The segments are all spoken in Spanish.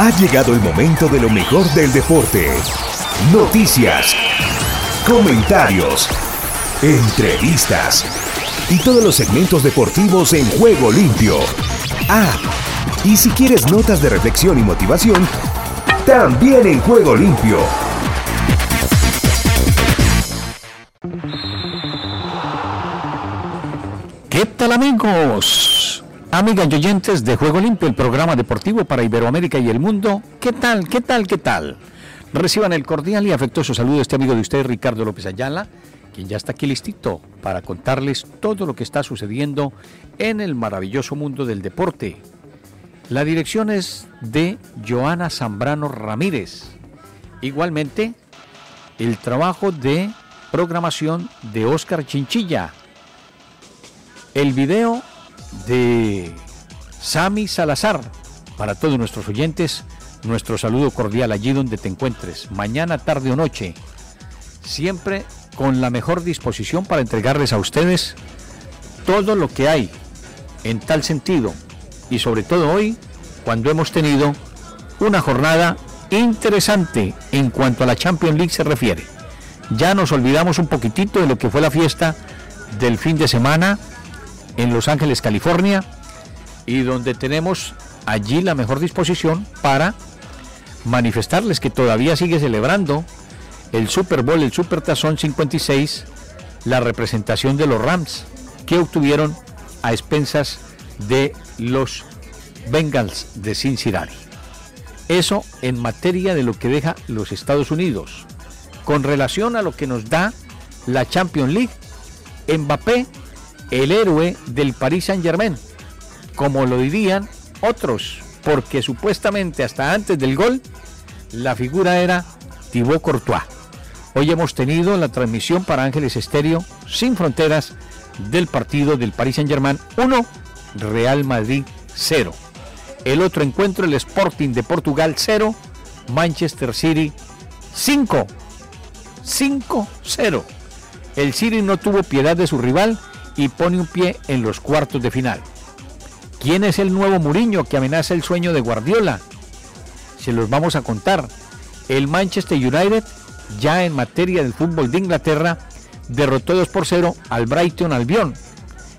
Ha llegado el momento de lo mejor del deporte. Noticias, comentarios, entrevistas y todos los segmentos deportivos en juego limpio. Ah, y si quieres notas de reflexión y motivación, también en juego limpio. ¿Qué tal amigos? Amigas y oyentes de Juego Limpio, el programa deportivo para Iberoamérica y el mundo. ¿Qué tal? ¿Qué tal? ¿Qué tal? Reciban el cordial y afectuoso saludo de este amigo de ustedes, Ricardo López Ayala, quien ya está aquí listito para contarles todo lo que está sucediendo en el maravilloso mundo del deporte. La dirección es de Joana Zambrano Ramírez. Igualmente, el trabajo de programación de Oscar Chinchilla. El video de Sami Salazar. Para todos nuestros oyentes, nuestro saludo cordial allí donde te encuentres, mañana, tarde o noche. Siempre con la mejor disposición para entregarles a ustedes todo lo que hay en tal sentido. Y sobre todo hoy, cuando hemos tenido una jornada interesante en cuanto a la Champions League se refiere. Ya nos olvidamos un poquitito de lo que fue la fiesta del fin de semana en Los Ángeles, California, y donde tenemos allí la mejor disposición para manifestarles que todavía sigue celebrando el Super Bowl, el Super Tazón 56, la representación de los Rams que obtuvieron a expensas de los Bengals de Cincinnati. Eso en materia de lo que deja los Estados Unidos. Con relación a lo que nos da la Champions League, Mbappé el héroe del Paris Saint Germain, como lo dirían otros, porque supuestamente hasta antes del gol la figura era Thibaut Courtois. Hoy hemos tenido la transmisión para Ángeles Estéreo sin fronteras del partido del Paris Saint Germain 1, Real Madrid 0. El otro encuentro, el Sporting de Portugal 0, Manchester City 5. 5-0. El City no tuvo piedad de su rival y pone un pie en los cuartos de final. ¿Quién es el nuevo Muriño que amenaza el sueño de Guardiola? Se los vamos a contar. El Manchester United, ya en materia del fútbol de Inglaterra, derrotó 2 por 0 al Brighton Albion.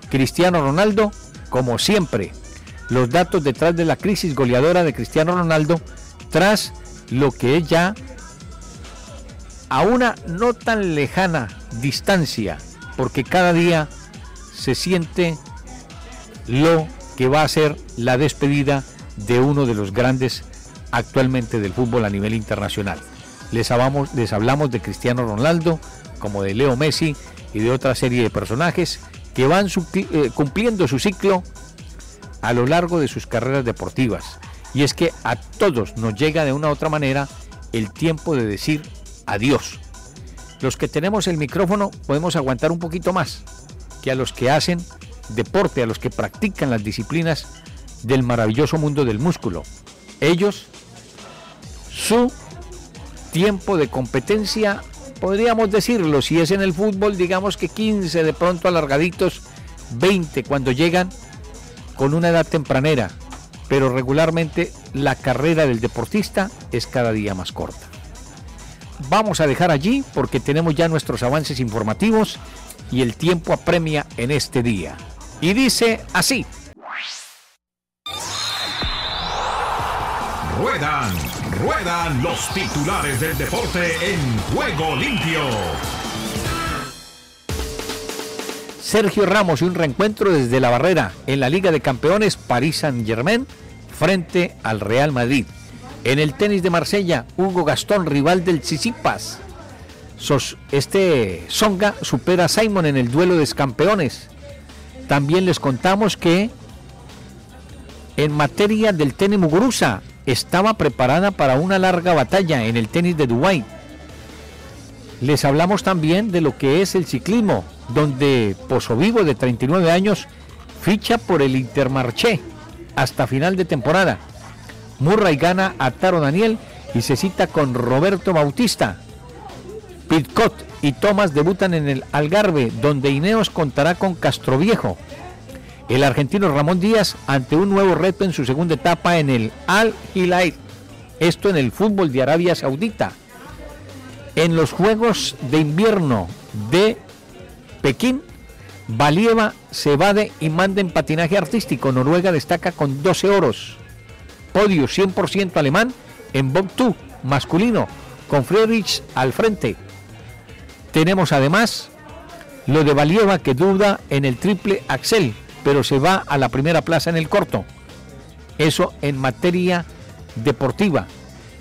Cristiano Ronaldo, como siempre, los datos detrás de la crisis goleadora de Cristiano Ronaldo, tras lo que es ya a una no tan lejana distancia, porque cada día se siente lo que va a ser la despedida de uno de los grandes actualmente del fútbol a nivel internacional. Les hablamos, les hablamos de Cristiano Ronaldo, como de Leo Messi y de otra serie de personajes que van eh, cumpliendo su ciclo a lo largo de sus carreras deportivas. Y es que a todos nos llega de una u otra manera el tiempo de decir adiós. Los que tenemos el micrófono podemos aguantar un poquito más, que a los que hacen deporte, a los que practican las disciplinas del maravilloso mundo del músculo. Ellos, su tiempo de competencia, podríamos decirlo, si es en el fútbol, digamos que 15, de pronto alargaditos, 20 cuando llegan con una edad tempranera, pero regularmente la carrera del deportista es cada día más corta. Vamos a dejar allí porque tenemos ya nuestros avances informativos y el tiempo apremia en este día. Y dice así. Ruedan, ruedan los titulares del deporte en juego limpio. Sergio Ramos y un reencuentro desde la barrera en la Liga de Campeones París Saint Germain frente al Real Madrid. En el tenis de Marsella, Hugo Gastón, rival del Tsitsipas, este Songa supera a Simon en el duelo de campeones. También les contamos que en materia del tenis Muguruza estaba preparada para una larga batalla en el tenis de Dubái. Les hablamos también de lo que es el ciclismo, donde Pozo Vivo de 39 años ficha por el Intermarché hasta final de temporada. Murray gana a Taro Daniel y se cita con Roberto Bautista. Pitcott y Thomas debutan en el Algarve, donde Ineos contará con Castroviejo. El argentino Ramón Díaz ante un nuevo reto en su segunda etapa en el Al Hilal Esto en el fútbol de Arabia Saudita. En los Juegos de Invierno de Pekín, Valieva se evade y manda en patinaje artístico. Noruega destaca con 12 oros. Podio 100% alemán en Bob 2 masculino, con Friedrich al frente. Tenemos además lo de Valieva que duda en el triple axel, pero se va a la primera plaza en el corto. Eso en materia deportiva.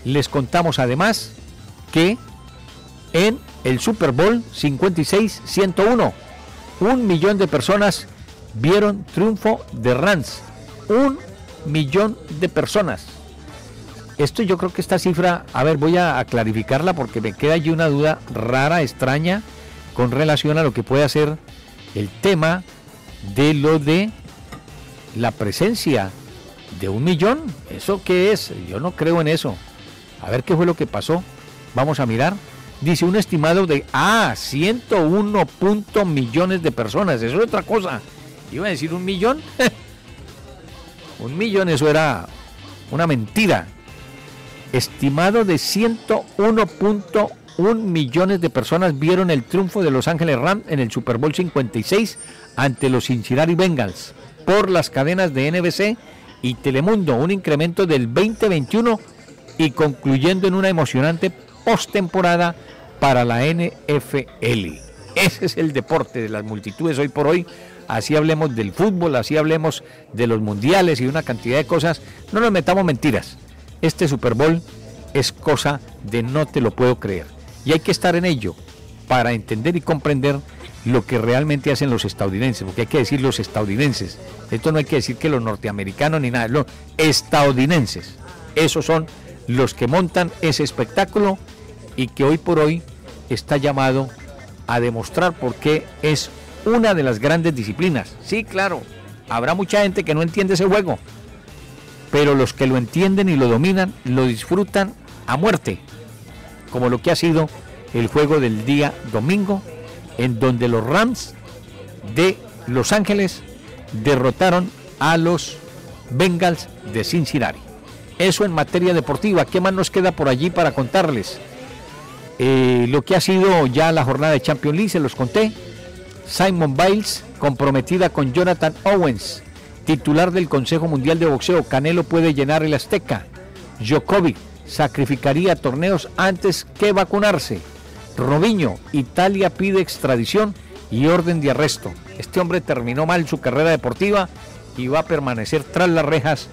Les contamos además que en el Super Bowl 56-101, un millón de personas vieron triunfo de Rams. Un millón de personas. Esto yo creo que esta cifra, a ver, voy a, clarificarla porque me queda allí una duda rara, extraña, con relación a lo que puede ser el tema de lo de la presencia de un millón. ¿Eso qué es? Yo no creo en eso. A ver qué fue lo que pasó. Vamos a mirar. Dice un estimado de, ah, 101 punto millones de personas. Eso es otra cosa. Iba a decir un millón. un millón, eso era una mentira estimado de 101.1 millones de personas vieron el triunfo de Los Ángeles Rams en el Super Bowl 56 ante los Cincinnati Bengals por las cadenas de NBC y Telemundo, un incremento del 2021 y concluyendo en una emocionante postemporada para la NFL. Ese es el deporte de las multitudes hoy por hoy. Así hablemos del fútbol, así hablemos de los mundiales y una cantidad de cosas. No nos metamos mentiras. Este Super Bowl es cosa de no te lo puedo creer. Y hay que estar en ello para entender y comprender lo que realmente hacen los estadounidenses, porque hay que decir los estadounidenses. Esto no hay que decir que los norteamericanos ni nada, los estadounidenses. Esos son los que montan ese espectáculo y que hoy por hoy está llamado a demostrar por qué es una de las grandes disciplinas. Sí, claro, habrá mucha gente que no entiende ese juego, pero los que lo entienden y lo dominan lo disfrutan a muerte, como lo que ha sido el juego del día domingo, en donde los Rams de Los Ángeles derrotaron a los Bengals de Cincinnati. Eso en materia deportiva. ¿Qué más nos queda por allí para contarles? Eh, lo que ha sido ya la jornada de Champions League, se los conté. Simon Biles comprometida con Jonathan Owens titular del Consejo Mundial de Boxeo, Canelo puede llenar el Azteca. Djokovic sacrificaría torneos antes que vacunarse. Robinho, Italia pide extradición y orden de arresto. Este hombre terminó mal su carrera deportiva y va a permanecer tras las rejas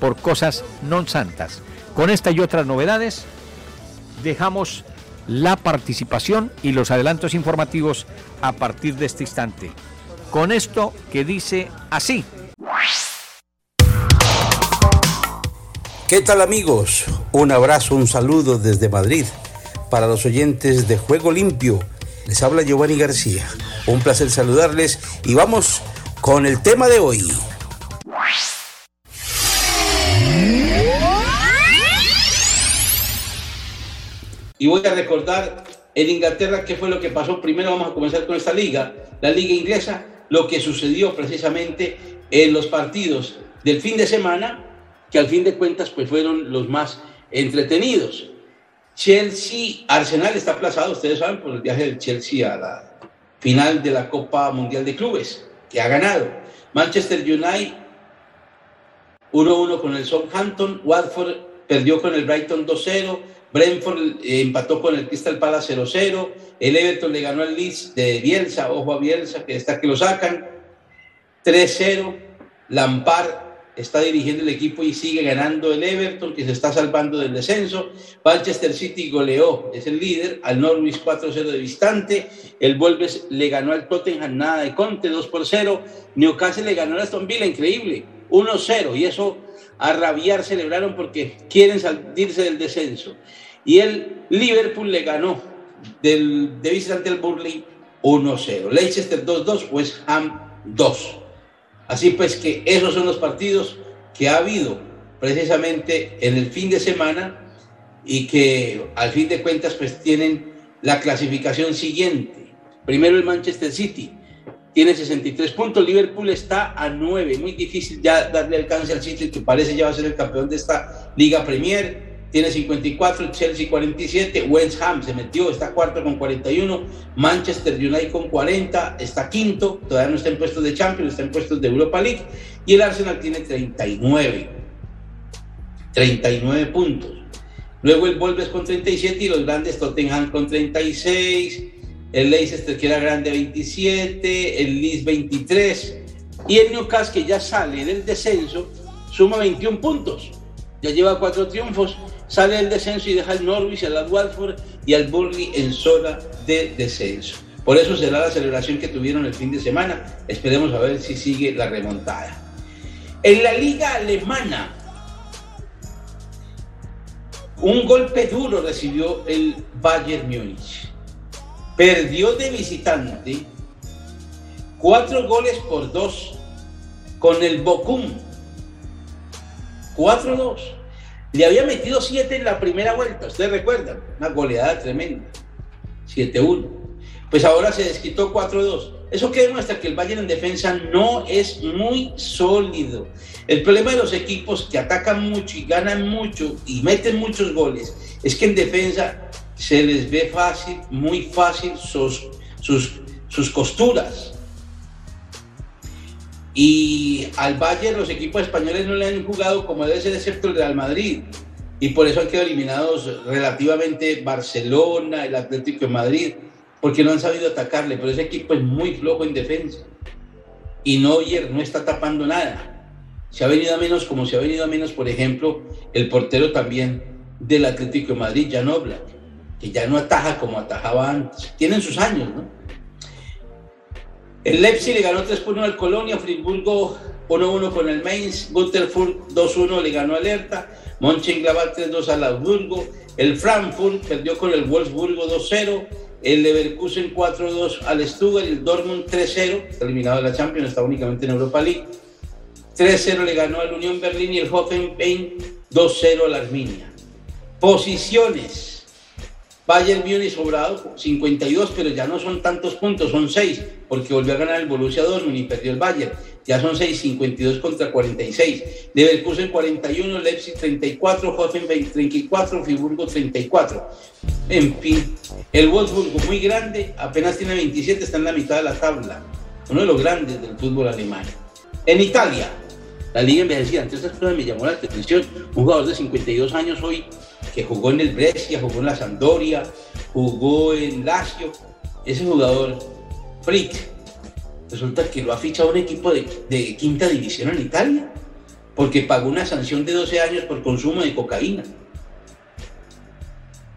por cosas non santas. Con esta y otras novedades, dejamos la participación y los adelantos informativos a partir de este instante. Con esto que dice así. ¿Qué tal amigos? Un abrazo, un saludo desde Madrid para los oyentes de Juego Limpio. Les habla Giovanni García. Un placer saludarles y vamos con el tema de hoy. Y voy a recordar en Inglaterra qué fue lo que pasó. Primero vamos a comenzar con esta liga, la liga inglesa, lo que sucedió precisamente en los partidos del fin de semana que al fin de cuentas pues fueron los más entretenidos. Chelsea, Arsenal está aplazado, ustedes saben, por el viaje del Chelsea a la final de la Copa Mundial de Clubes, que ha ganado. Manchester United 1-1 con el Southampton, Watford perdió con el Brighton 2-0, Brentford eh, empató con el Crystal Palace 0-0, el Everton le ganó al Leeds de Bielsa, ojo a Bielsa, que está que lo sacan, 3-0, Lampard está dirigiendo el equipo y sigue ganando el Everton, que se está salvando del descenso. Manchester City goleó, es el líder, al Norwich 4-0 de distante. El Wolves le ganó al Tottenham nada de Conte 2 por 0. Newcastle le ganó a Aston Villa, increíble, 1-0. Y eso a rabiar celebraron porque quieren salirse del descenso. Y el Liverpool le ganó del, de visitante al Burley 1-0. Leicester 2-2, West Ham 2. Así pues que esos son los partidos que ha habido precisamente en el fin de semana y que al fin de cuentas pues tienen la clasificación siguiente. Primero el Manchester City tiene 63 puntos, Liverpool está a 9, muy difícil ya darle alcance al City que parece ya va a ser el campeón de esta Liga Premier. Tiene 54, Chelsea 47, West Ham se metió, está cuarto con 41, Manchester United con 40, está quinto, todavía no está en puestos de Champions, está en puestos de Europa League, y el Arsenal tiene 39, 39 puntos. Luego el Wolves con 37 y los grandes Tottenham con 36, el Leicester que era grande 27, el Leeds 23 y el Newcastle que ya sale del descenso suma 21 puntos. Ya lleva cuatro triunfos, sale del descenso y deja al Norwich, al Watford y al Burnley en zona de descenso. Por eso será la celebración que tuvieron el fin de semana. Esperemos a ver si sigue la remontada. En la liga alemana, un golpe duro recibió el Bayern Múnich. Perdió de visitante cuatro goles por dos con el Bochum. 4-2. Le había metido siete en la primera vuelta, ustedes recuerdan, una goleada tremenda. 7-1. Pues ahora se desquitó 4-2. Eso que demuestra que el Bayern en defensa no es muy sólido. El problema de los equipos que atacan mucho y ganan mucho y meten muchos goles es que en defensa se les ve fácil, muy fácil sus, sus, sus costuras. Y al Bayern los equipos españoles no le han jugado como debe ser, excepto el Real Madrid. Y por eso han quedado eliminados relativamente Barcelona, el Atlético de Madrid, porque no han sabido atacarle. Pero ese equipo es muy flojo en defensa. Y Neuer no está tapando nada. Se ha venido a menos, como se ha venido a menos, por ejemplo, el portero también del Atlético de Madrid, Jan Oblak, que ya no ataja como atajaba antes. Tienen sus años, ¿no? El Leipzig le ganó 3 1 al Colonia, Friburgo 1-1 con el Mainz, Butterfurt 2-1 le ganó al Hertha, Mönchengladbach 3-2 al Augsburgo, el Frankfurt perdió con el Wolfsburgo 2-0, el Leverkusen 4-2 al Stuttgart, el Dortmund 3-0, eliminado de la Champions, está únicamente en Europa League. 3-0 le ganó al Unión Berlín y el Hoffenheim 2-0 al Arminia. Posiciones. Bayern Múnich sobrado 52, pero ya no son tantos puntos, son 6, porque volvió a ganar el Borussia Dortmund y perdió el Bayern. Ya son 6, 52 contra 46. Leverkusen 41, Leipzig 34, Hoffenheim 34, Friburgo 34. En fin, el Wolfsburgo muy grande, apenas tiene 27, está en la mitad de la tabla. Uno de los grandes del fútbol alemán. En Italia, la liga envejecida, entre estas cosas me llamó la atención, un jugador de 52 años hoy que jugó en el Brescia, jugó en la Sampdoria, jugó en Lazio, ese jugador, Frick, resulta que lo ha fichado un equipo de, de, quinta división en Italia, porque pagó una sanción de 12 años por consumo de cocaína.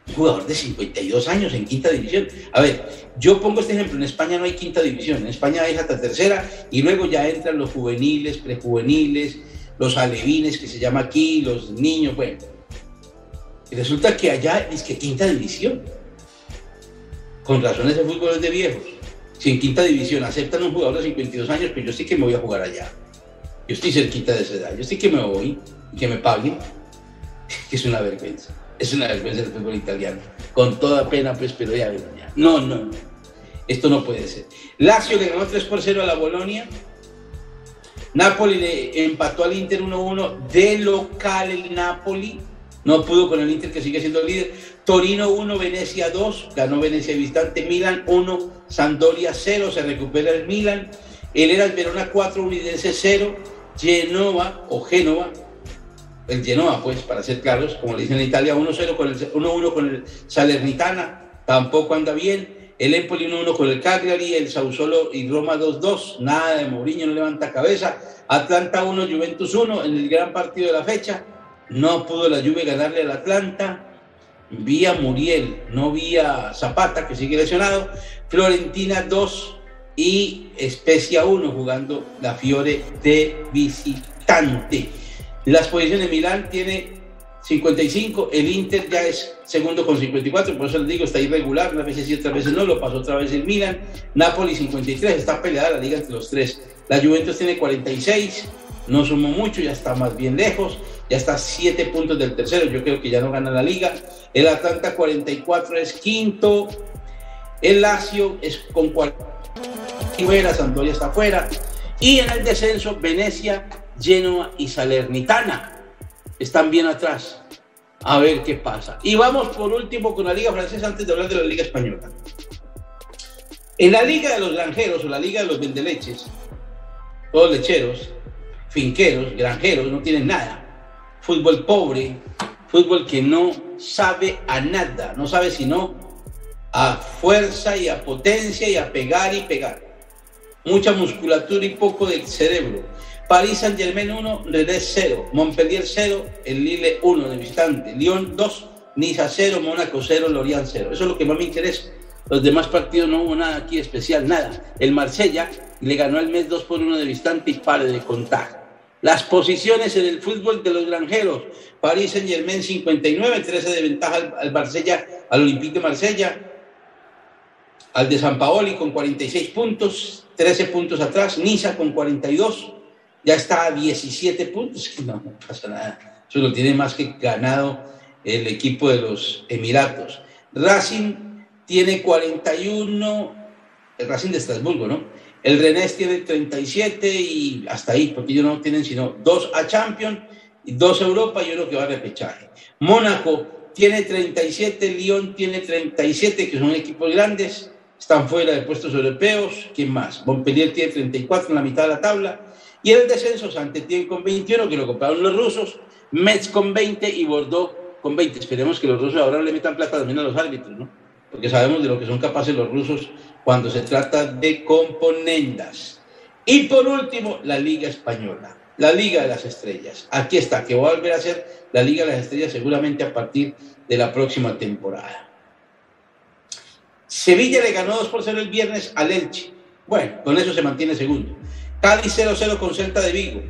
Un jugador de 52 años en quinta división. A ver, yo pongo este ejemplo, en España no hay quinta división, en España hay hasta tercera y luego ya entran los juveniles, prejuveniles, los alevines que se llama aquí, los niños, bueno resulta que allá es que quinta división. Con razones de fútbol es de viejos. Si en quinta división aceptan un jugador de 52 años, pues yo sí que me voy a jugar allá. Yo estoy cerquita de esa edad. Yo sí que me voy y que me paguen. es una vergüenza. Es una vergüenza el fútbol italiano. Con toda pena, pues, pero ya, ya. No, no, no. Esto no puede ser. Lazio le ganó 3 por 0 a la Bolonia. Napoli le empató al Inter 1-1 de local el Napoli. No pudo con el Inter que sigue siendo líder. Torino 1, Venecia 2, ganó Venecia visitante. Milan 1, Sampdoria 0, se recupera el Milan. El era el Verona 4, Unidense 0. Genova o Génova, el Genoa pues para ser claros, como le dicen en Italia, 1-0 con el 1-1 con el Salernitana, tampoco anda bien. El Empoli 1-1 con el Cagliari, el Sausolo y Roma 2-2, nada de Mourinho, no levanta cabeza. Atlanta 1, Juventus 1 en el gran partido de la fecha. No pudo la Juve ganarle al Atlanta. Vía Muriel, no vía Zapata, que sigue lesionado. Florentina 2 y Especia 1 jugando la Fiore de visitante. Las posiciones de Milán tiene 55, el Inter ya es segundo con 54, por eso les digo, está irregular, una vez sí, otras veces no, lo pasó otra vez el Milan. Napoli 53, está peleada la liga entre los tres. La Juventus tiene 46, no sumó mucho, ya está más bien lejos, ya está a 7 puntos del tercero, yo creo que ya no gana la liga. El Atlanta 44 es quinto, el Lazio es con 49, Sampdoria está fuera, y en el descenso Venecia, Genoa y Salernitana están bien atrás. A ver qué pasa. Y vamos por último con la Liga Francesa antes de hablar de la Liga Española. En la Liga de los Granjeros o la Liga de los Vendeleches, todos lecheros, finqueros, granjeros, no tienen nada. Fútbol pobre, fútbol que no sabe a nada, no sabe sino a fuerza y a potencia y a pegar y pegar. Mucha musculatura y poco del cerebro. París Saint Germain 1, Rennes 0, Montpellier 0, el Lille 1 de visitante, Lyon 2, Niza 0, Mónaco 0, Lorient 0. Eso es lo que más me interesa. Los demás partidos no hubo nada aquí especial, nada. El Marsella le ganó al mes 2 por 1 de visitante y pare de contar. Las posiciones en el fútbol de los granjeros. París Saint Germain 59, 13 de ventaja al, al Marsella, al Olympique de Marsella al de San Paoli con 46 puntos, 13 puntos atrás, Niza con 42, ya está a 17 puntos, no, no pasa nada, eso lo tiene más que ganado el equipo de los Emiratos. Racing tiene 41, el Racing de Estrasburgo, ¿no? El Rennes tiene 37 y hasta ahí, porque ellos no tienen sino dos a Champions, dos a Europa y uno que va a repechaje. Mónaco tiene 37, Lyon tiene 37, que son equipos grandes están fuera de puestos europeos. ¿Quién más? Montpellier tiene 34 en la mitad de la tabla. Y en el descenso, Saint-Étienne con 21, que lo compraron los rusos, Metz con 20 y Bordeaux con 20. Esperemos que los rusos ahora le metan plata también a los árbitros, ¿no? Porque sabemos de lo que son capaces los rusos cuando se trata de componendas. Y por último, la Liga Española, la Liga de las Estrellas. Aquí está, que va a volver a ser la Liga de las Estrellas seguramente a partir de la próxima temporada. Sevilla le ganó 2 por 0 el viernes al Elche. Bueno, con eso se mantiene segundo. Cádiz 0-0 con Celta de Vigo.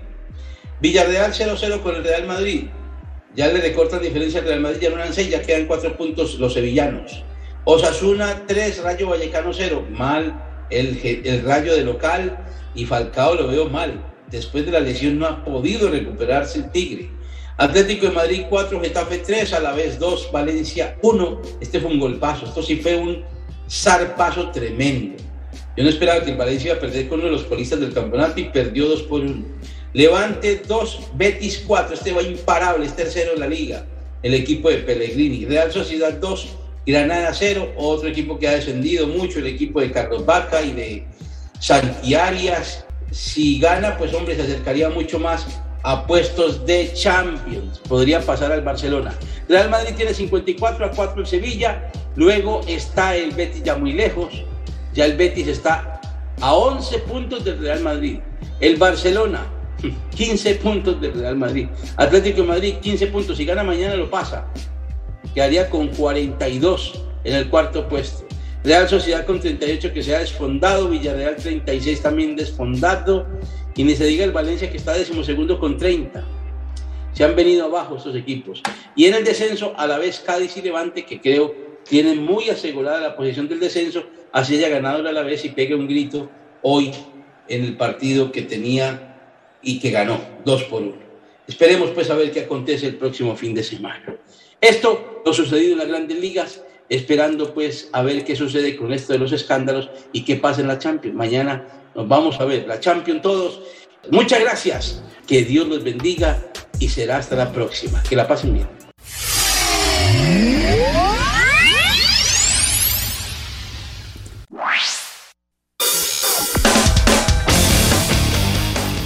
Villarreal 0-0 con el Real Madrid. Ya le recortan diferencia al Real Madrid, ya no eran 6, ya quedan 4 puntos los sevillanos. Osasuna 3, Rayo Vallecano 0. Mal el, el Rayo de local y Falcao lo veo mal. Después de la lesión no ha podido recuperarse el Tigre. Atlético de Madrid 4, Getafe 3, a la vez 2, Valencia 1. Este fue un golpazo, esto sí fue un zarpazo tremendo. Yo no esperaba que el Valencia iba a perder con uno de los colistas del campeonato y perdió 2 por 1. Levante 2, Betis 4, este va imparable, es tercero en la liga, el equipo de Pellegrini. Real Sociedad 2, Granada 0, otro equipo que ha descendido mucho, el equipo de Carlos Vaca y de Santiarias. Si gana, pues hombre, se acercaría mucho más a puestos de Champions. Podría pasar al Barcelona. Real Madrid tiene 54 a 4 en Sevilla. Luego está el Betis ya muy lejos. Ya el Betis está a 11 puntos del Real Madrid. El Barcelona, 15 puntos del Real Madrid. Atlético de Madrid, 15 puntos. Si gana mañana lo pasa. Quedaría con 42 en el cuarto puesto. Real Sociedad con 38 que se ha desfondado. Villarreal 36 también desfondado. Y ni se diga el Valencia que está decimosegundo con 30. Se han venido abajo estos equipos. Y en el descenso, a la vez Cádiz y Levante, que creo tienen muy asegurada la posición del descenso, así haya ganado a la vez y pegue un grito hoy en el partido que tenía y que ganó, dos por uno. Esperemos pues a ver qué acontece el próximo fin de semana. Esto lo sucedido en las grandes ligas, esperando pues a ver qué sucede con esto de los escándalos y qué pasa en la Champions. Mañana nos vamos a ver la Champions todos. Muchas gracias, que Dios los bendiga y será hasta la próxima. Que la pasen bien.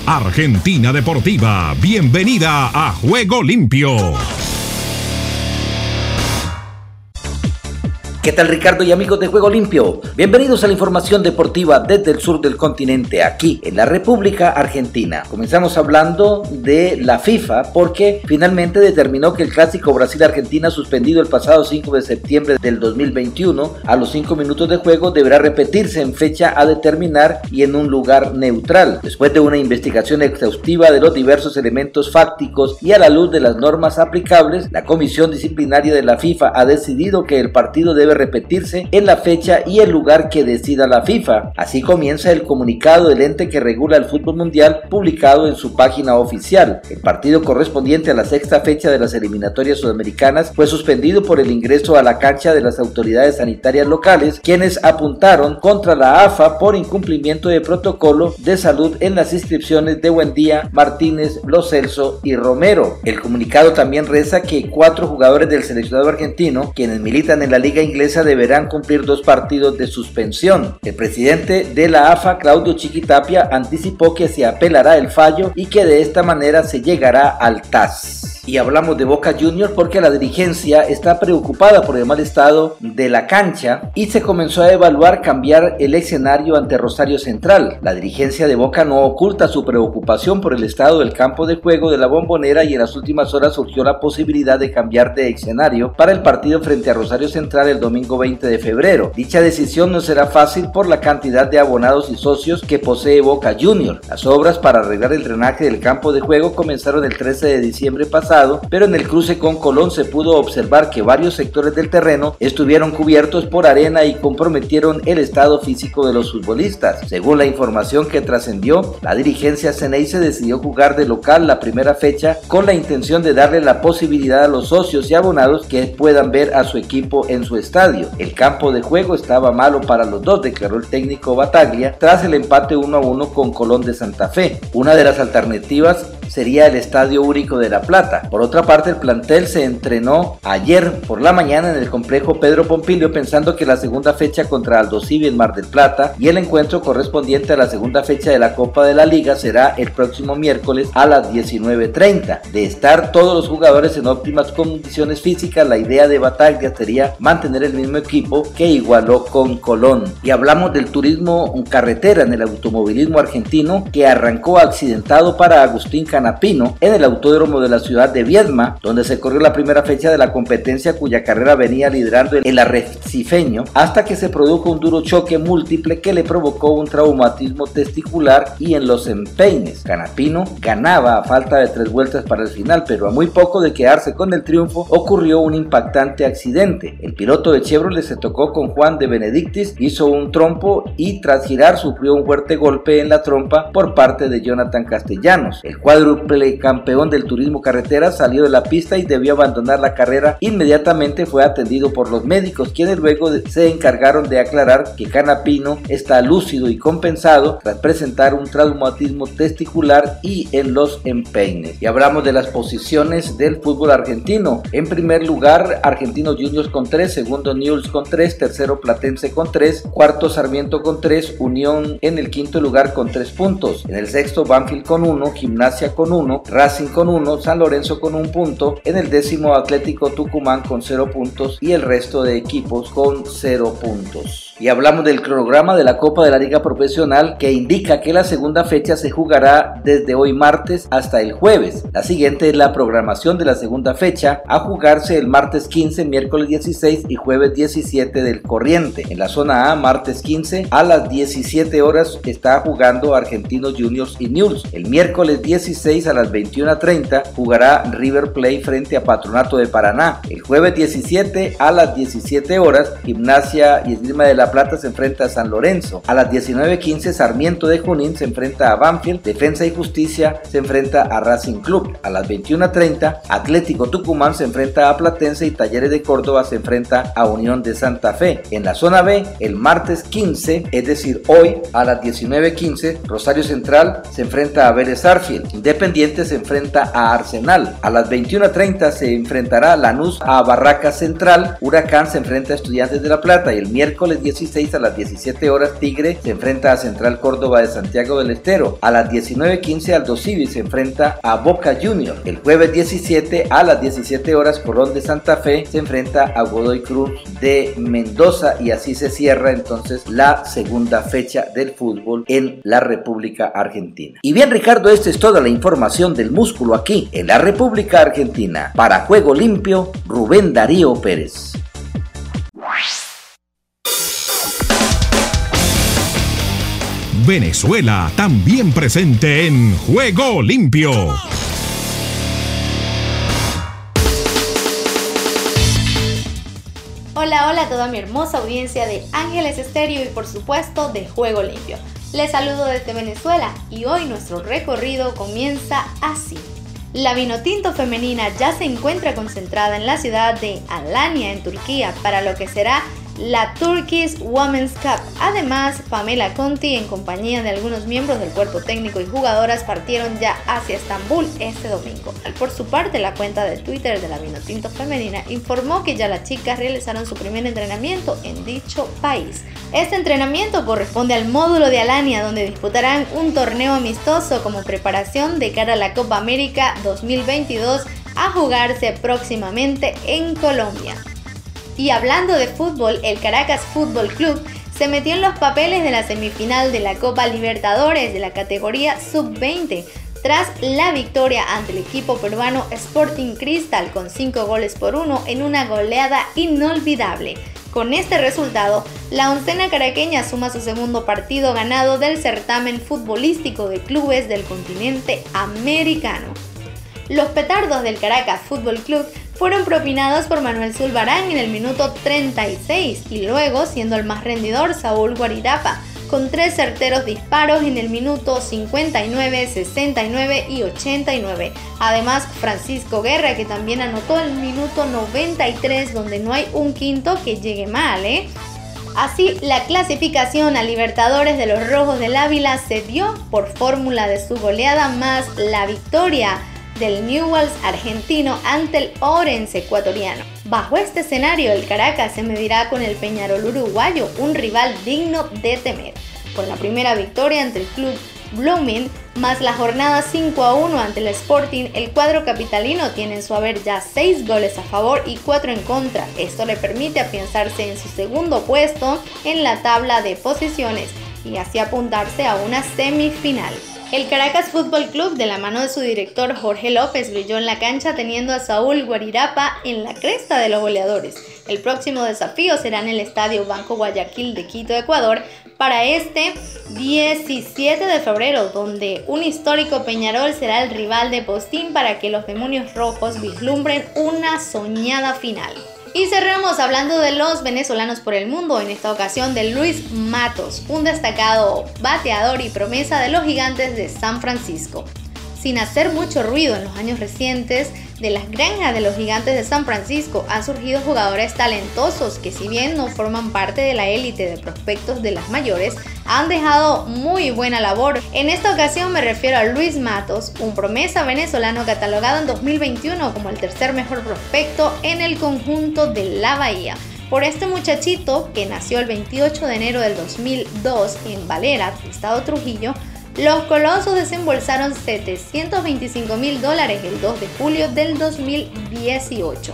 Argentina Deportiva, bienvenida a Juego Limpio. ¿Qué tal Ricardo y amigos de Juego Limpio? Bienvenidos a la información deportiva desde el sur del continente, aquí en la República Argentina. Comenzamos hablando de la FIFA porque finalmente determinó que el clásico Brasil-Argentina suspendido el pasado 5 de septiembre del 2021 a los 5 minutos de juego deberá repetirse en fecha a determinar y en un lugar neutral. Después de una investigación exhaustiva de los diversos elementos fácticos y a la luz de las normas aplicables, la Comisión Disciplinaria de la FIFA ha decidido que el partido debe repetirse en la fecha y el lugar que decida la FIFA. Así comienza el comunicado del ente que regula el fútbol mundial publicado en su página oficial. El partido correspondiente a la sexta fecha de las eliminatorias sudamericanas fue suspendido por el ingreso a la cancha de las autoridades sanitarias locales, quienes apuntaron contra la AFA por incumplimiento de protocolo de salud en las inscripciones de Buendía, Martínez, Los Celso y Romero. El comunicado también reza que cuatro jugadores del seleccionado argentino, quienes militan en la liga inglesa, deberán cumplir dos partidos de suspensión. El presidente de la AFA, Claudio Chiquitapia, anticipó que se apelará el fallo y que de esta manera se llegará al TAS. Y hablamos de Boca Juniors porque la dirigencia está preocupada por el mal estado de la cancha y se comenzó a evaluar cambiar el escenario ante Rosario Central. La dirigencia de Boca no oculta su preocupación por el estado del campo de juego de la bombonera y en las últimas horas surgió la posibilidad de cambiar de escenario para el partido frente a Rosario Central el domingo 20 de febrero. Dicha decisión no será fácil por la cantidad de abonados y socios que posee Boca Juniors. Las obras para arreglar el drenaje del campo de juego comenzaron el 13 de diciembre pasado pero en el cruce con Colón se pudo observar que varios sectores del terreno estuvieron cubiertos por arena y comprometieron el estado físico de los futbolistas. Según la información que trascendió, la dirigencia se decidió jugar de local la primera fecha con la intención de darle la posibilidad a los socios y abonados que puedan ver a su equipo en su estadio. El campo de juego estaba malo para los dos, declaró el técnico Bataglia tras el empate 1 a 1 con Colón de Santa Fe. Una de las alternativas sería el Estadio Único de La Plata. Por otra parte, el plantel se entrenó ayer por la mañana en el complejo Pedro Pompilio pensando que la segunda fecha contra Aldo Civi en Mar del Plata y el encuentro correspondiente a la segunda fecha de la Copa de la Liga será el próximo miércoles a las 19.30. De estar todos los jugadores en óptimas condiciones físicas, la idea de Bataglia sería mantener el mismo equipo que igualó con Colón. Y hablamos del turismo carretera en el automovilismo argentino que arrancó accidentado para Agustín Canapino en el autódromo de la ciudad de Viedma, donde se corrió la primera fecha de la competencia cuya carrera venía liderando el arrecifeño, hasta que se produjo un duro choque múltiple que le provocó un traumatismo testicular y en los empeines. Canapino ganaba a falta de tres vueltas para el final, pero a muy poco de quedarse con el triunfo ocurrió un impactante accidente. El piloto de Chevrolet se tocó con Juan de Benedictis, hizo un trompo y tras girar sufrió un fuerte golpe en la trompa por parte de Jonathan Castellanos. El cuádruple campeón del turismo carretera salió de la pista y debió abandonar la carrera. Inmediatamente fue atendido por los médicos, quienes luego se encargaron de aclarar que Canapino está lúcido y compensado tras presentar un traumatismo testicular y en los empeines. Y hablamos de las posiciones del fútbol argentino. En primer lugar, Argentinos Juniors con 3, segundo Newell's con 3, tercero Platense con 3, cuarto Sarmiento con 3, Unión en el quinto lugar con 3 puntos. En el sexto Banfield con 1, Gimnasia con 1, Racing con 1, San Lorenzo con un punto, en el décimo Atlético Tucumán con 0 puntos y el resto de equipos con 0 puntos y hablamos del cronograma de la Copa de la Liga Profesional que indica que la segunda fecha se jugará desde hoy martes hasta el jueves. La siguiente es la programación de la segunda fecha a jugarse el martes 15, miércoles 16 y jueves 17 del corriente. En la zona A, martes 15 a las 17 horas está jugando Argentinos Juniors y News. El miércoles 16 a las 21.30 jugará River Plate frente a Patronato de Paraná. El jueves 17 a las 17 horas Gimnasia y Esgrima de la Plata se enfrenta a San Lorenzo. A las 19.15 Sarmiento de Junín se enfrenta a Banfield. Defensa y Justicia se enfrenta a Racing Club. A las 21.30 Atlético Tucumán se enfrenta a Platense y Talleres de Córdoba se enfrenta a Unión de Santa Fe. En la zona B, el martes 15, es decir, hoy a las 19.15, Rosario Central se enfrenta a Vélez Arfield. Independiente se enfrenta a Arsenal. A las 21.30 se enfrentará Lanús a Barraca Central. Huracán se enfrenta a Estudiantes de La Plata y el miércoles 10 16 a las 17 horas Tigre se enfrenta a Central Córdoba de Santiago del Estero. A las 19.15 Aldo Civi se enfrenta a Boca Junior. El jueves 17 a las 17 horas Colón de Santa Fe se enfrenta a Godoy Cruz de Mendoza y así se cierra entonces la segunda fecha del fútbol en la República Argentina. Y bien Ricardo, esta es toda la información del músculo aquí en la República Argentina. Para Juego Limpio, Rubén Darío Pérez. Venezuela, también presente en Juego Limpio. Hola, hola a toda mi hermosa audiencia de Ángeles Estéreo y por supuesto de Juego Limpio. Les saludo desde Venezuela y hoy nuestro recorrido comienza así. La Vinotinto femenina ya se encuentra concentrada en la ciudad de Alanya en Turquía para lo que será la Turkish Women's Cup. Además, Pamela Conti, en compañía de algunos miembros del cuerpo técnico y jugadoras, partieron ya hacia Estambul este domingo. Por su parte, la cuenta de Twitter de la Vinotinto Femenina informó que ya las chicas realizaron su primer entrenamiento en dicho país. Este entrenamiento corresponde al módulo de Alania, donde disputarán un torneo amistoso como preparación de cara a la Copa América 2022 a jugarse próximamente en Colombia. Y hablando de fútbol, el Caracas Fútbol Club se metió en los papeles de la semifinal de la Copa Libertadores de la categoría Sub-20 tras la victoria ante el equipo peruano Sporting Cristal con 5 goles por 1 en una goleada inolvidable. Con este resultado, la oncena caraqueña suma su segundo partido ganado del certamen futbolístico de clubes del continente americano. Los petardos del Caracas Fútbol Club fueron propinados por Manuel Zulbarán en el minuto 36 y luego, siendo el más rendidor, Saúl Guarirapa, con tres certeros disparos en el minuto 59, 69 y 89. Además, Francisco Guerra, que también anotó el minuto 93, donde no hay un quinto que llegue mal, ¿eh? Así, la clasificación a Libertadores de los Rojos del Ávila se dio por fórmula de su goleada más la victoria del Newells argentino ante el Orense ecuatoriano. Bajo este escenario, el Caracas se medirá con el Peñarol uruguayo, un rival digno de temer. Con la primera victoria ante el club Blooming, más la jornada 5 a 1 ante el Sporting, el cuadro capitalino tiene en su haber ya 6 goles a favor y 4 en contra. Esto le permite afianzarse en su segundo puesto en la tabla de posiciones y así apuntarse a una semifinal. El Caracas Fútbol Club, de la mano de su director Jorge López, brilló en la cancha teniendo a Saúl Guarirapa en la cresta de los goleadores. El próximo desafío será en el Estadio Banco Guayaquil de Quito, Ecuador, para este 17 de febrero, donde un histórico Peñarol será el rival de Postín para que los demonios rojos vislumbren una soñada final. Y cerramos hablando de los venezolanos por el mundo, en esta ocasión de Luis Matos, un destacado bateador y promesa de los gigantes de San Francisco. Sin hacer mucho ruido en los años recientes, de las granjas de los gigantes de San Francisco han surgido jugadores talentosos que si bien no forman parte de la élite de prospectos de las mayores, han dejado muy buena labor. En esta ocasión me refiero a Luis Matos, un promesa venezolano catalogado en 2021 como el tercer mejor prospecto en el conjunto de la Bahía. Por este muchachito, que nació el 28 de enero del 2002 en Valera, Estado Trujillo, los colosos desembolsaron 725 mil dólares el 2 de julio del 2018.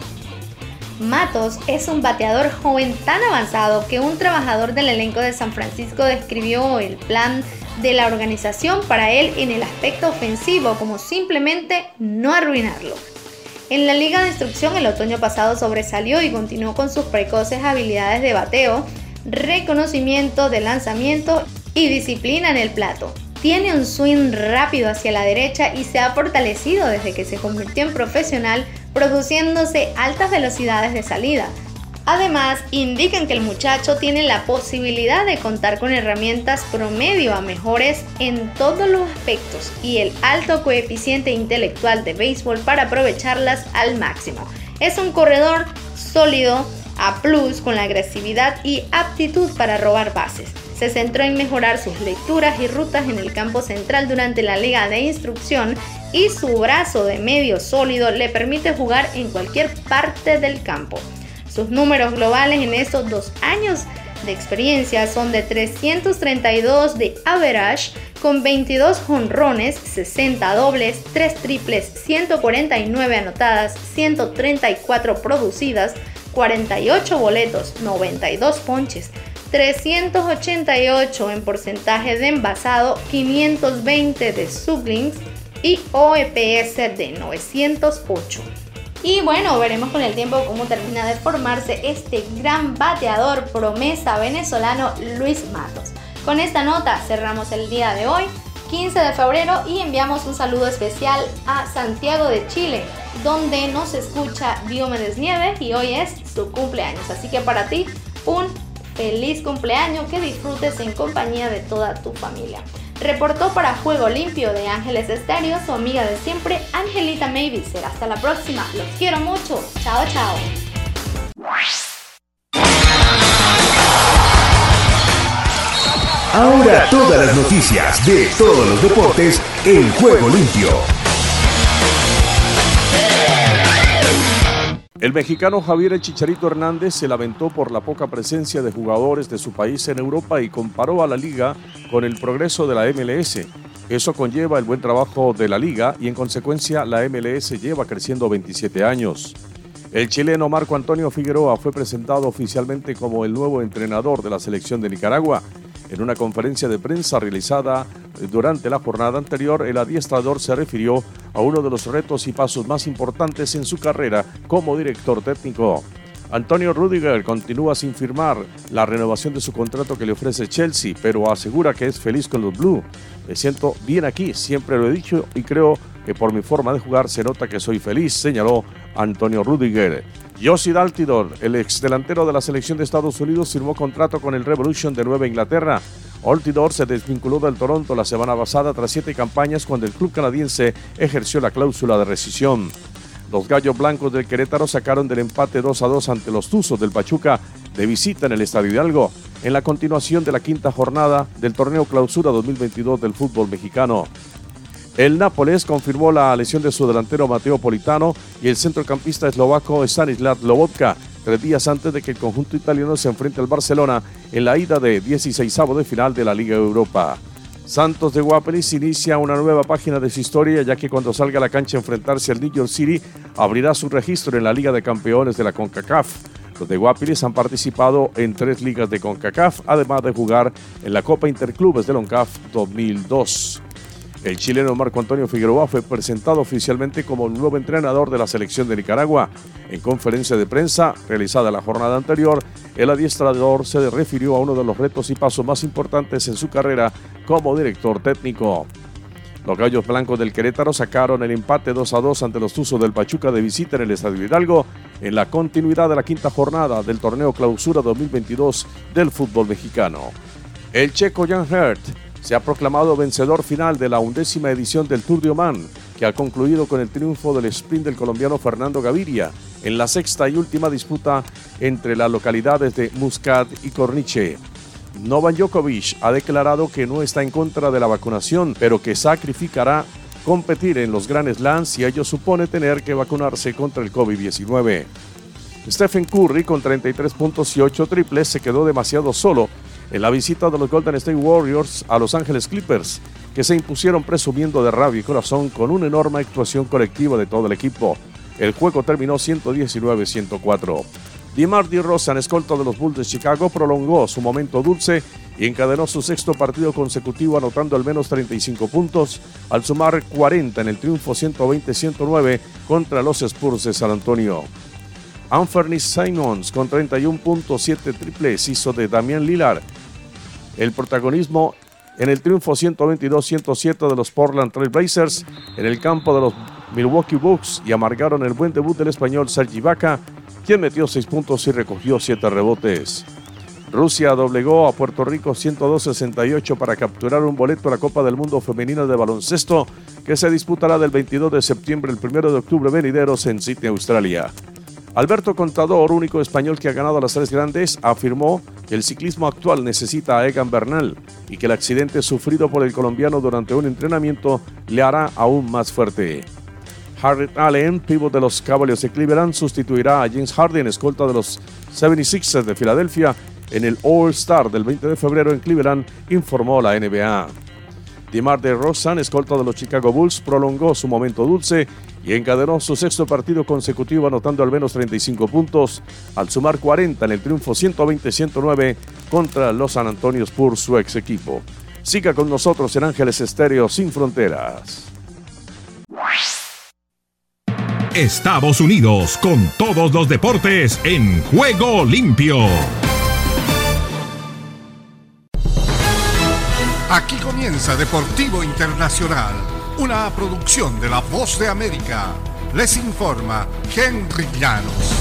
Matos es un bateador joven tan avanzado que un trabajador del elenco de San Francisco describió el plan de la organización para él en el aspecto ofensivo como simplemente no arruinarlo. En la liga de instrucción el otoño pasado sobresalió y continuó con sus precoces habilidades de bateo, reconocimiento de lanzamiento y disciplina en el plato. Tiene un swing rápido hacia la derecha y se ha fortalecido desde que se convirtió en profesional, produciéndose altas velocidades de salida. Además, indican que el muchacho tiene la posibilidad de contar con herramientas promedio a mejores en todos los aspectos y el alto coeficiente intelectual de béisbol para aprovecharlas al máximo. Es un corredor sólido, a plus con la agresividad y aptitud para robar bases se centró en mejorar sus lecturas y rutas en el campo central durante la liga de instrucción y su brazo de medio sólido le permite jugar en cualquier parte del campo. Sus números globales en estos dos años de experiencia son de 332 de average, con 22 jonrones, 60 dobles, 3 triples, 149 anotadas, 134 producidas, 48 boletos, 92 ponches, 388 en porcentaje de envasado, 520 de sublinks y OEPS de 908. Y bueno, veremos con el tiempo cómo termina de formarse este gran bateador promesa venezolano Luis Matos. Con esta nota cerramos el día de hoy, 15 de febrero, y enviamos un saludo especial a Santiago de Chile, donde nos escucha Diomedes Nieves y hoy es su cumpleaños. Así que para ti, un feliz cumpleaños, que disfrutes en compañía de toda tu familia. Reportó para Juego Limpio de Ángeles Estéreo su amiga de siempre, Angelita Mavis. Hasta la próxima. Los quiero mucho. Chao, chao. Ahora todas las noticias de todos los deportes en Juego Limpio. El mexicano Javier Chicharito Hernández se lamentó por la poca presencia de jugadores de su país en Europa y comparó a la liga con el progreso de la MLS. Eso conlleva el buen trabajo de la liga y en consecuencia la MLS lleva creciendo 27 años. El chileno Marco Antonio Figueroa fue presentado oficialmente como el nuevo entrenador de la selección de Nicaragua. En una conferencia de prensa realizada durante la jornada anterior, el adiestrador se refirió a uno de los retos y pasos más importantes en su carrera como director técnico. Antonio Rudiger continúa sin firmar la renovación de su contrato que le ofrece Chelsea, pero asegura que es feliz con los Blue. Me siento bien aquí, siempre lo he dicho y creo que por mi forma de jugar se nota que soy feliz, señaló Antonio Rudiger. Josie Daltidor, el ex delantero de la selección de Estados Unidos, firmó contrato con el Revolution de Nueva Inglaterra. Altidor se desvinculó del Toronto la semana pasada tras siete campañas cuando el club canadiense ejerció la cláusula de rescisión. Los Gallos Blancos del Querétaro sacaron del empate 2 a 2 ante los Tuzos del Pachuca de visita en el Estadio Hidalgo, en la continuación de la quinta jornada del torneo Clausura 2022 del fútbol mexicano. El Nápoles confirmó la lesión de su delantero Mateo Politano y el centrocampista eslovaco Stanislav Lobotka, tres días antes de que el conjunto italiano se enfrente al Barcelona en la ida de 16 de final de la Liga Europa. Santos de Guapelis inicia una nueva página de su historia, ya que cuando salga a la cancha a enfrentarse al New York City, abrirá su registro en la Liga de Campeones de la CONCACAF. Los de Guapilis han participado en tres ligas de CONCACAF, además de jugar en la Copa Interclubes de LONCAF 2002. El chileno Marco Antonio Figueroa fue presentado oficialmente como nuevo entrenador de la selección de Nicaragua. En conferencia de prensa realizada la jornada anterior, el adiestrador se refirió a uno de los retos y pasos más importantes en su carrera como director técnico. Los Gallos Blancos del Querétaro sacaron el empate 2 a 2 ante los Tuzos del Pachuca de visita en el Estadio Hidalgo en la continuidad de la quinta jornada del torneo Clausura 2022 del fútbol mexicano. El checo Jan Hert se ha proclamado vencedor final de la undécima edición del Tour de Oman, que ha concluido con el triunfo del sprint del colombiano Fernando Gaviria en la sexta y última disputa entre las localidades de Muscat y Corniche. Novak Djokovic ha declarado que no está en contra de la vacunación, pero que sacrificará competir en los Grand Slams si ello supone tener que vacunarse contra el COVID-19. Stephen Curry, con 33 puntos y 8 triples, se quedó demasiado solo en la visita de los Golden State Warriors a Los Ángeles Clippers, que se impusieron presumiendo de rabia y corazón con una enorme actuación colectiva de todo el equipo. El juego terminó 119-104. DeMar DeRozan, escolta de los Bulls de Chicago, prolongó su momento dulce y encadenó su sexto partido consecutivo anotando al menos 35 puntos al sumar 40 en el triunfo 120-109 contra los Spurs de San Antonio. Anthony Simons con 31.7 triples hizo de Damian Lillard el protagonismo en el triunfo 122-107 de los Portland Trail Blazers en el campo de los Milwaukee Bucks y amargaron el buen debut del español Sergi Vaca, quien metió 6 puntos y recogió 7 rebotes. Rusia doblegó a Puerto Rico 102-68 para capturar un boleto a la Copa del Mundo Femenina de Baloncesto que se disputará del 22 de septiembre al 1 de octubre venideros en Sydney, Australia. Alberto Contador, único español que ha ganado las tres grandes, afirmó que el ciclismo actual necesita a Egan Bernal y que el accidente sufrido por el colombiano durante un entrenamiento le hará aún más fuerte. Harry Allen, pívot de los Cavaliers de Cleveland, sustituirá a James Harden, escolta de los 76ers de Filadelfia, en el All-Star del 20 de febrero en Cleveland, informó la NBA. Dimar de Rosan, escolta de los Chicago Bulls, prolongó su momento dulce y encadenó su sexto partido consecutivo anotando al menos 35 puntos al sumar 40 en el triunfo 120-109 contra los San Antonio Spurs, su ex equipo. Siga con nosotros en Ángeles Estéreo sin fronteras. Estados Unidos con todos los deportes en juego limpio. Aquí comienza Deportivo Internacional una producción de La Voz de América. les informa Henry Llanos.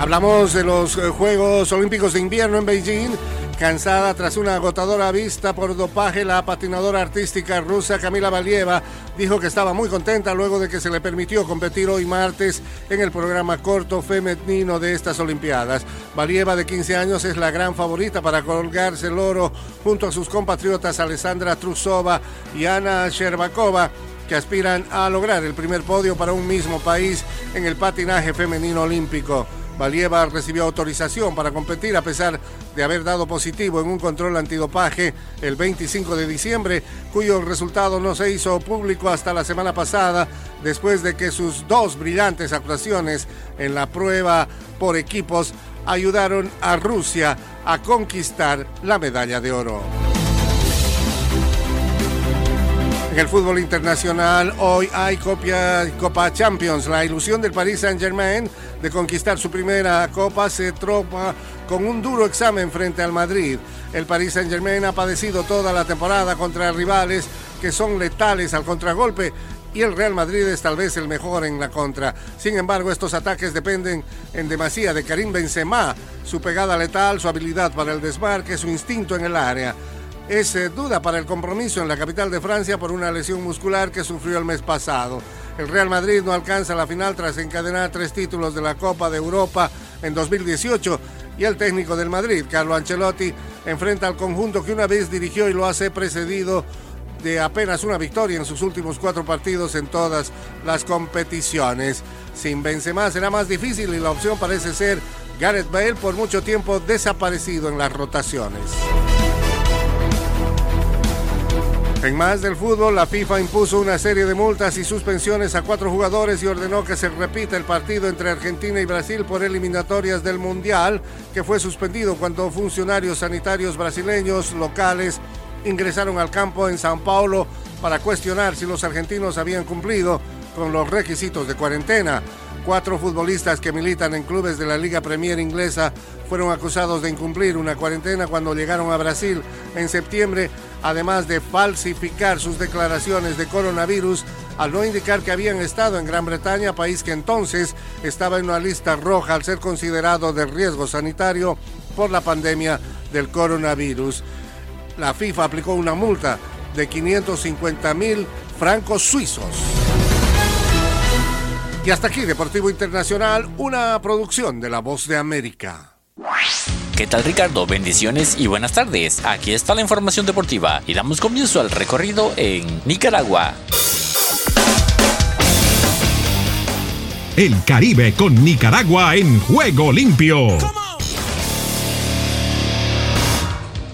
Hablamos de los eh, Juegos Olímpicos de Invierno en Beijing. Cansada tras una agotadora vista por dopaje, la patinadora artística rusa Camila Valieva dijo que estaba muy contenta luego de que se le permitió competir hoy martes en el programa corto femenino de estas Olimpiadas. Valieva, de 15 años, es la gran favorita para colgarse el oro junto a sus compatriotas Alessandra Trusova y Ana Sherbakova que aspiran a lograr el primer podio para un mismo país en el patinaje femenino olímpico. Valieva recibió autorización para competir a pesar de haber dado positivo en un control antidopaje el 25 de diciembre, cuyo resultado no se hizo público hasta la semana pasada, después de que sus dos brillantes actuaciones en la prueba por equipos ayudaron a Rusia a conquistar la medalla de oro. En el fútbol internacional hoy hay Copa Champions. La ilusión del Paris Saint-Germain de conquistar su primera copa se tropa con un duro examen frente al Madrid. El Paris Saint-Germain ha padecido toda la temporada contra rivales que son letales al contragolpe y el Real Madrid es tal vez el mejor en la contra. Sin embargo, estos ataques dependen en demasía de Karim Benzema, su pegada letal, su habilidad para el desmarque, su instinto en el área es eh, duda para el compromiso en la capital de Francia por una lesión muscular que sufrió el mes pasado. El Real Madrid no alcanza la final tras encadenar tres títulos de la Copa de Europa en 2018 y el técnico del Madrid, Carlo Ancelotti, enfrenta al conjunto que una vez dirigió y lo hace precedido de apenas una victoria en sus últimos cuatro partidos en todas las competiciones. Sin Benzema será más difícil y la opción parece ser Gareth Bale por mucho tiempo desaparecido en las rotaciones. En más del fútbol, la FIFA impuso una serie de multas y suspensiones a cuatro jugadores y ordenó que se repita el partido entre Argentina y Brasil por eliminatorias del Mundial, que fue suspendido cuando funcionarios sanitarios brasileños locales ingresaron al campo en Sao Paulo para cuestionar si los argentinos habían cumplido con los requisitos de cuarentena. Cuatro futbolistas que militan en clubes de la Liga Premier inglesa fueron acusados de incumplir una cuarentena cuando llegaron a Brasil en septiembre, además de falsificar sus declaraciones de coronavirus al no indicar que habían estado en Gran Bretaña, país que entonces estaba en una lista roja al ser considerado de riesgo sanitario por la pandemia del coronavirus. La FIFA aplicó una multa de 550 mil francos suizos. Y hasta aquí, Deportivo Internacional, una producción de La Voz de América. ¿Qué tal Ricardo? Bendiciones y buenas tardes. Aquí está la información deportiva y damos comienzo al recorrido en Nicaragua. El Caribe con Nicaragua en juego limpio.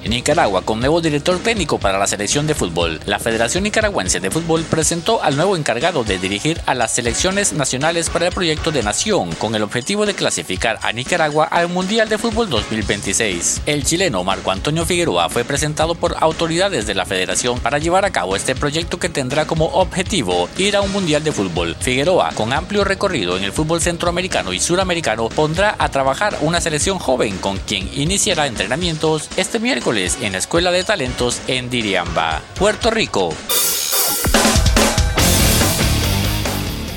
Nicaragua, con nuevo director técnico para la selección de fútbol, la Federación Nicaragüense de Fútbol presentó al nuevo encargado de dirigir a las selecciones nacionales para el proyecto de nación, con el objetivo de clasificar a Nicaragua al Mundial de Fútbol 2026. El chileno Marco Antonio Figueroa fue presentado por autoridades de la Federación para llevar a cabo este proyecto que tendrá como objetivo ir a un Mundial de Fútbol. Figueroa, con amplio recorrido en el fútbol centroamericano y suramericano, pondrá a trabajar una selección joven con quien iniciará entrenamientos este miércoles en la Escuela de Talentos en Diriamba, Puerto Rico.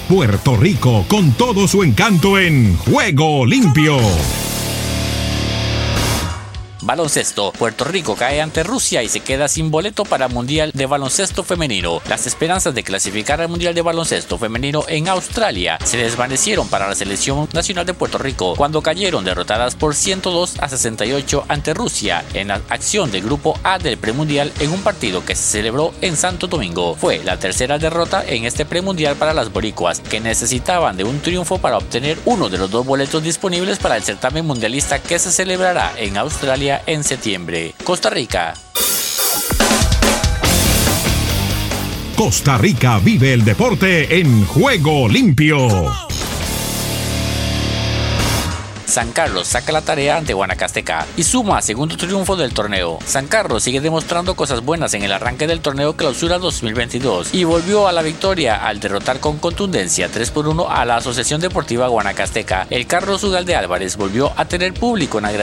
Puerto Rico con todo su encanto en Juego Limpio. Baloncesto. Puerto Rico cae ante Rusia y se queda sin boleto para Mundial de Baloncesto Femenino. Las esperanzas de clasificar al Mundial de Baloncesto Femenino en Australia se desvanecieron para la selección nacional de Puerto Rico cuando cayeron derrotadas por 102 a 68 ante Rusia en la acción del grupo A del premundial en un partido que se celebró en Santo Domingo. Fue la tercera derrota en este premundial para las boricuas que necesitaban de un triunfo para obtener uno de los dos boletos disponibles para el certamen mundialista que se celebrará en Australia en septiembre. Costa Rica. Costa Rica vive el deporte en juego limpio. San Carlos saca la tarea ante Guanacasteca y suma segundo triunfo del torneo. San Carlos sigue demostrando cosas buenas en el arranque del torneo Clausura 2022 y volvió a la victoria al derrotar con contundencia 3 por 1 a la Asociación Deportiva Guanacasteca. El Carlos Ugalde Álvarez volvió a tener público en las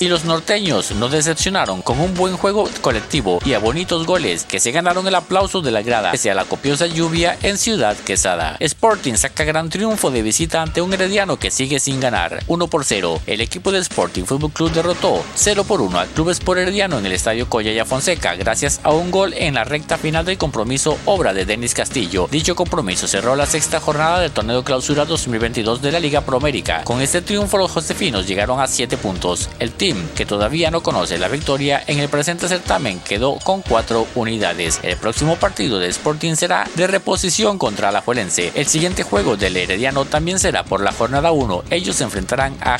y los norteños no decepcionaron con un buen juego colectivo y a bonitos goles que se ganaron el aplauso de la grada pese a la copiosa lluvia en Ciudad Quesada. Sporting saca gran triunfo de visita ante un herediano que sigue sin ganar. 1 por 0. El equipo de Sporting Fútbol Club derrotó 0 por 1 al Club Sport Herediano en el Estadio Coyaya Fonseca gracias a un gol en la recta final del compromiso obra de Denis Castillo. Dicho compromiso cerró la sexta jornada del torneo clausura 2022 de la Liga Promérica. Con este triunfo los josefinos llegaron a 7 puntos. El team, que todavía no conoce la victoria en el presente certamen, quedó con 4 unidades. El próximo partido de Sporting será de reposición contra la Juelense. El siguiente juego del Herediano también será por la jornada 1. Ellos se enfrentarán a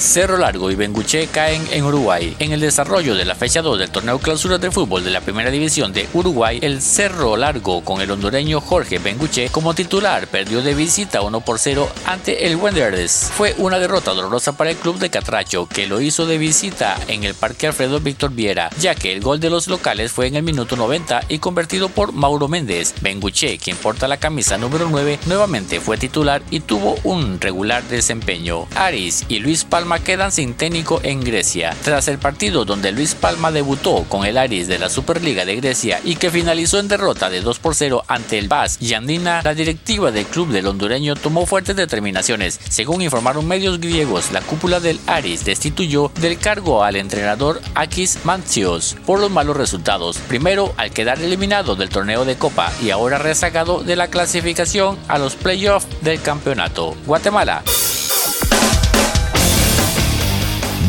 Cerro Largo y Benguche caen en Uruguay. En el desarrollo de la fecha 2 del torneo clausura de fútbol de la primera división de Uruguay, el Cerro Largo con el hondureño Jorge Benguche como titular perdió de visita 1 por 0 ante el Wanderers. Fue una derrota dolorosa para el club de Catracho que lo hizo de visita en el Parque Alfredo Víctor Viera, ya que el gol de los locales fue en el minuto 90 y convertido por Mauro Méndez. Benguche, quien porta la camisa número 9, nuevamente fue titular y tuvo un regular desempeño. Aris y Luis Palma quedan sin técnico en Grecia. Tras el partido donde Luis Palma debutó con el Aris de la Superliga de Grecia y que finalizó en derrota de 2 por 0 ante el Bas Yandina, la directiva del club del hondureño tomó fuertes determinaciones. Según informaron medios griegos, la cúpula del Aris destituyó del cargo al entrenador Akis Mantios por los malos resultados. Primero, al quedar eliminado del torneo de Copa y ahora rezagado de la clasificación a los playoffs del campeonato. Guatemala.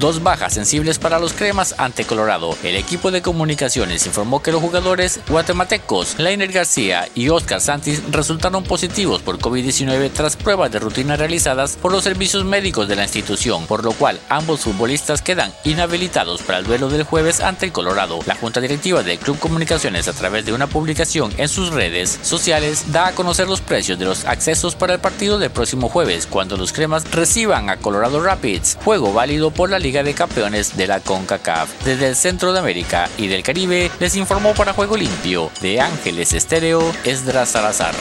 Dos bajas sensibles para los cremas ante Colorado. El equipo de comunicaciones informó que los jugadores guatemaltecos Leiner García y Oscar Santis resultaron positivos por COVID-19 tras pruebas de rutina realizadas por los servicios médicos de la institución, por lo cual ambos futbolistas quedan inhabilitados para el duelo del jueves ante Colorado. La junta directiva del Club Comunicaciones a través de una publicación en sus redes sociales da a conocer los precios de los accesos para el partido del próximo jueves cuando los cremas reciban a Colorado Rapids, juego válido por la Liga de Campeones de la CONCACAF. Desde el centro de América y del Caribe les informó para Juego Limpio de Ángeles Estéreo Esdras Salazar.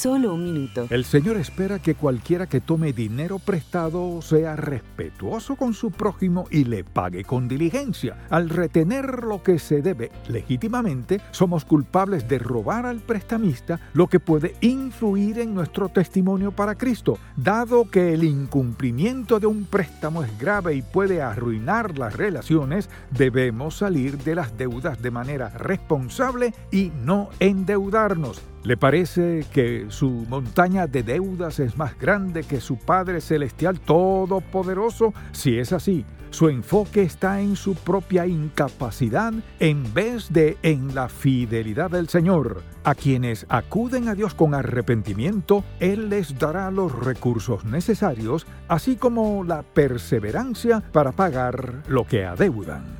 Solo un minuto. El Señor espera que cualquiera que tome dinero prestado sea respetuoso con su prójimo y le pague con diligencia. Al retener lo que se debe legítimamente, somos culpables de robar al prestamista, lo que puede influir en nuestro testimonio para Cristo. Dado que el incumplimiento de un préstamo es grave y puede arruinar las relaciones, debemos salir de las deudas de manera responsable y no endeudarnos. ¿Le parece que su montaña de deudas es más grande que su Padre Celestial Todopoderoso? Si es así, su enfoque está en su propia incapacidad en vez de en la fidelidad del Señor. A quienes acuden a Dios con arrepentimiento, Él les dará los recursos necesarios, así como la perseverancia para pagar lo que adeudan.